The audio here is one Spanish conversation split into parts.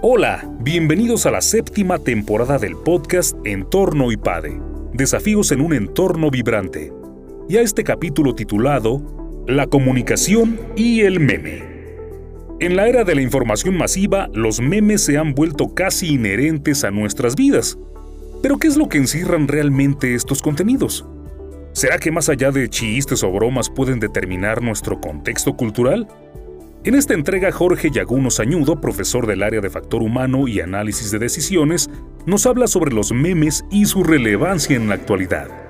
Hola, bienvenidos a la séptima temporada del podcast Entorno IPADE, Desafíos en un entorno vibrante, y a este capítulo titulado La comunicación y el meme. En la era de la información masiva, los memes se han vuelto casi inherentes a nuestras vidas. Pero ¿qué es lo que encierran realmente estos contenidos? ¿Será que más allá de chistes o bromas pueden determinar nuestro contexto cultural? En esta entrega, Jorge Yaguno Sañudo, profesor del área de factor humano y análisis de decisiones, nos habla sobre los memes y su relevancia en la actualidad.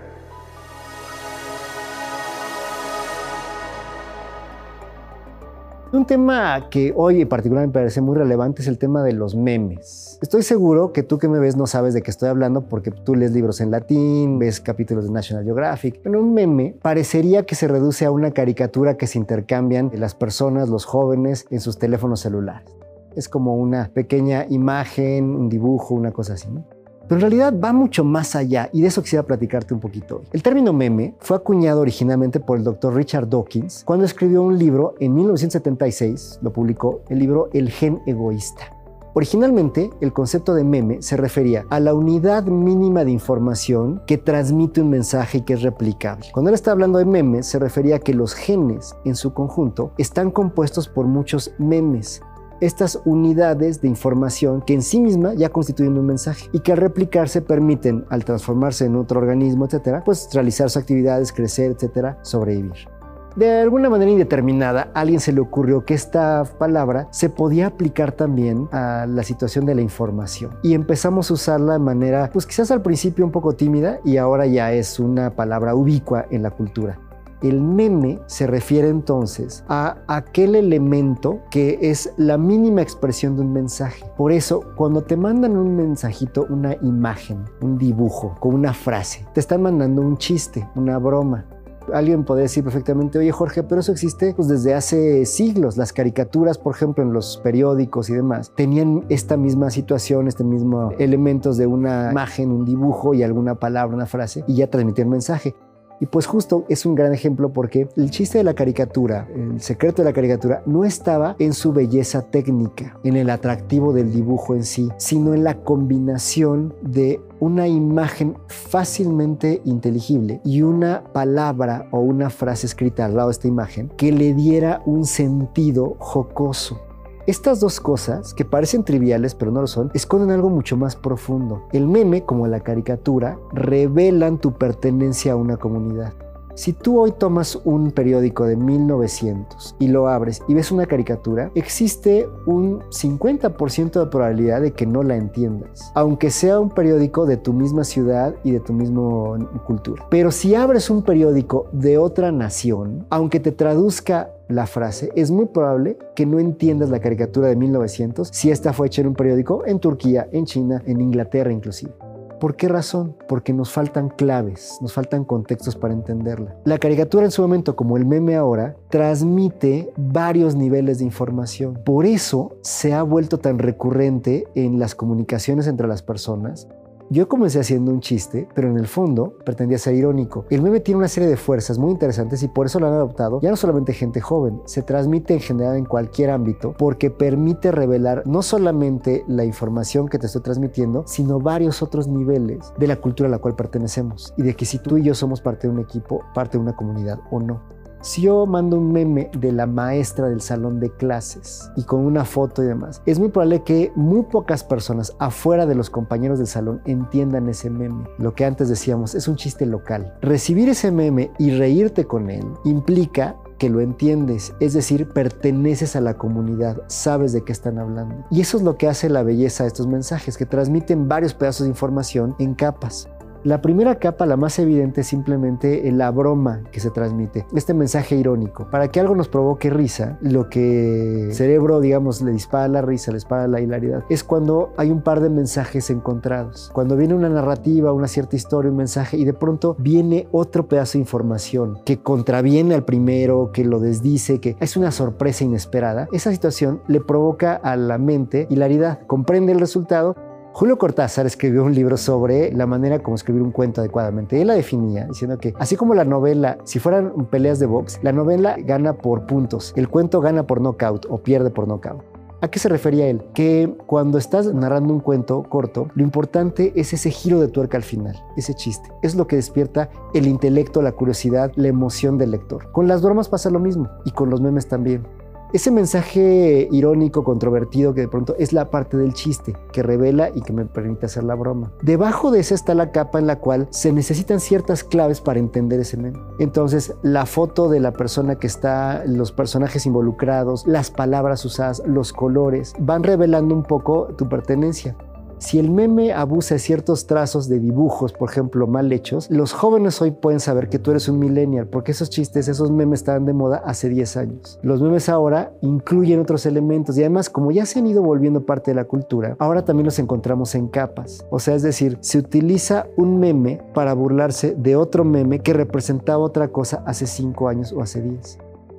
Un tema que hoy en particular me parece muy relevante es el tema de los memes. Estoy seguro que tú que me ves no sabes de qué estoy hablando porque tú lees libros en latín, ves capítulos de National Geographic. Pero un meme parecería que se reduce a una caricatura que se intercambian las personas, los jóvenes, en sus teléfonos celulares. Es como una pequeña imagen, un dibujo, una cosa así. ¿no? Pero en realidad va mucho más allá y de eso quisiera platicarte un poquito hoy. El término meme fue acuñado originalmente por el doctor Richard Dawkins cuando escribió un libro en 1976, lo publicó, el libro El gen egoísta. Originalmente, el concepto de meme se refería a la unidad mínima de información que transmite un mensaje y que es replicable. Cuando él está hablando de memes, se refería a que los genes en su conjunto están compuestos por muchos memes, estas unidades de información que en sí misma ya constituyen un mensaje y que al replicarse permiten, al transformarse en otro organismo, etcétera, pues realizar sus actividades, crecer, etcétera, sobrevivir. De alguna manera indeterminada, a alguien se le ocurrió que esta palabra se podía aplicar también a la situación de la información. Y empezamos a usarla de manera, pues quizás al principio un poco tímida y ahora ya es una palabra ubicua en la cultura. El meme se refiere entonces a aquel elemento que es la mínima expresión de un mensaje. Por eso, cuando te mandan un mensajito, una imagen, un dibujo, con una frase, te están mandando un chiste, una broma, alguien puede decir perfectamente, oye Jorge, pero eso existe pues, desde hace siglos. Las caricaturas, por ejemplo, en los periódicos y demás, tenían esta misma situación, este mismo elementos de una imagen, un dibujo y alguna palabra, una frase, y ya transmitían mensaje. Y pues justo es un gran ejemplo porque el chiste de la caricatura, el secreto de la caricatura, no estaba en su belleza técnica, en el atractivo del dibujo en sí, sino en la combinación de una imagen fácilmente inteligible y una palabra o una frase escrita al lado de esta imagen que le diera un sentido jocoso. Estas dos cosas, que parecen triviales pero no lo son, esconden algo mucho más profundo. El meme, como la caricatura, revelan tu pertenencia a una comunidad. Si tú hoy tomas un periódico de 1900 y lo abres y ves una caricatura, existe un 50% de probabilidad de que no la entiendas, aunque sea un periódico de tu misma ciudad y de tu misma cultura. Pero si abres un periódico de otra nación, aunque te traduzca la frase, es muy probable que no entiendas la caricatura de 1900 si esta fue hecha en un periódico en Turquía, en China, en Inglaterra inclusive. ¿Por qué razón? Porque nos faltan claves, nos faltan contextos para entenderla. La caricatura en su momento, como el meme ahora, transmite varios niveles de información. Por eso se ha vuelto tan recurrente en las comunicaciones entre las personas yo comencé haciendo un chiste, pero en el fondo pretendía ser irónico. El meme tiene una serie de fuerzas muy interesantes y por eso lo han adoptado ya no solamente gente joven, se transmite en general en cualquier ámbito porque permite revelar no solamente la información que te estoy transmitiendo, sino varios otros niveles de la cultura a la cual pertenecemos y de que si tú y yo somos parte de un equipo, parte de una comunidad o no. Si yo mando un meme de la maestra del salón de clases y con una foto y demás, es muy probable que muy pocas personas afuera de los compañeros del salón entiendan ese meme. Lo que antes decíamos es un chiste local. Recibir ese meme y reírte con él implica que lo entiendes, es decir, perteneces a la comunidad, sabes de qué están hablando. Y eso es lo que hace la belleza de estos mensajes, que transmiten varios pedazos de información en capas. La primera capa, la más evidente, es simplemente la broma que se transmite, este mensaje irónico. Para que algo nos provoque risa, lo que el cerebro, digamos, le dispara la risa, le dispara la hilaridad, es cuando hay un par de mensajes encontrados. Cuando viene una narrativa, una cierta historia, un mensaje, y de pronto viene otro pedazo de información que contraviene al primero, que lo desdice, que es una sorpresa inesperada. Esa situación le provoca a la mente hilaridad, comprende el resultado Julio Cortázar escribió un libro sobre la manera como escribir un cuento adecuadamente. Él la definía diciendo que así como la novela, si fueran peleas de box, la novela gana por puntos, el cuento gana por knockout o pierde por knockout. ¿A qué se refería él? Que cuando estás narrando un cuento corto, lo importante es ese giro de tuerca al final, ese chiste. Es lo que despierta el intelecto, la curiosidad, la emoción del lector. Con las bromas pasa lo mismo y con los memes también. Ese mensaje irónico, controvertido, que de pronto es la parte del chiste, que revela y que me permite hacer la broma. Debajo de esa está la capa en la cual se necesitan ciertas claves para entender ese meme. Entonces, la foto de la persona que está, los personajes involucrados, las palabras usadas, los colores, van revelando un poco tu pertenencia. Si el meme abusa de ciertos trazos de dibujos, por ejemplo, mal hechos, los jóvenes hoy pueden saber que tú eres un millennial, porque esos chistes, esos memes estaban de moda hace 10 años. Los memes ahora incluyen otros elementos y además, como ya se han ido volviendo parte de la cultura, ahora también los encontramos en capas. O sea, es decir, se utiliza un meme para burlarse de otro meme que representaba otra cosa hace 5 años o hace 10.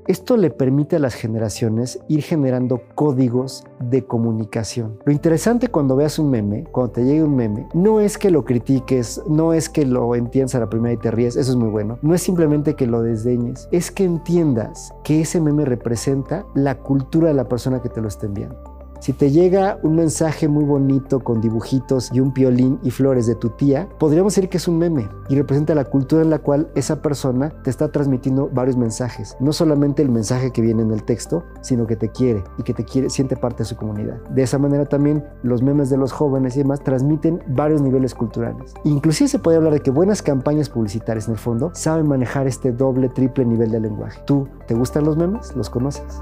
Esto le permite a las generaciones ir generando códigos de comunicación. Lo interesante cuando veas un meme, cuando te llegue un meme, no es que lo critiques, no es que lo entiendas a la primera y te ríes, eso es muy bueno. No es simplemente que lo desdeñes, es que entiendas que ese meme representa la cultura de la persona que te lo está enviando. Si te llega un mensaje muy bonito con dibujitos y un piolín y flores de tu tía, podríamos decir que es un meme y representa la cultura en la cual esa persona te está transmitiendo varios mensajes. No solamente el mensaje que viene en el texto, sino que te quiere y que te quiere, siente parte de su comunidad. De esa manera también los memes de los jóvenes y demás transmiten varios niveles culturales. Inclusive se puede hablar de que buenas campañas publicitarias en el fondo saben manejar este doble, triple nivel de lenguaje. ¿Tú te gustan los memes? ¿Los conoces?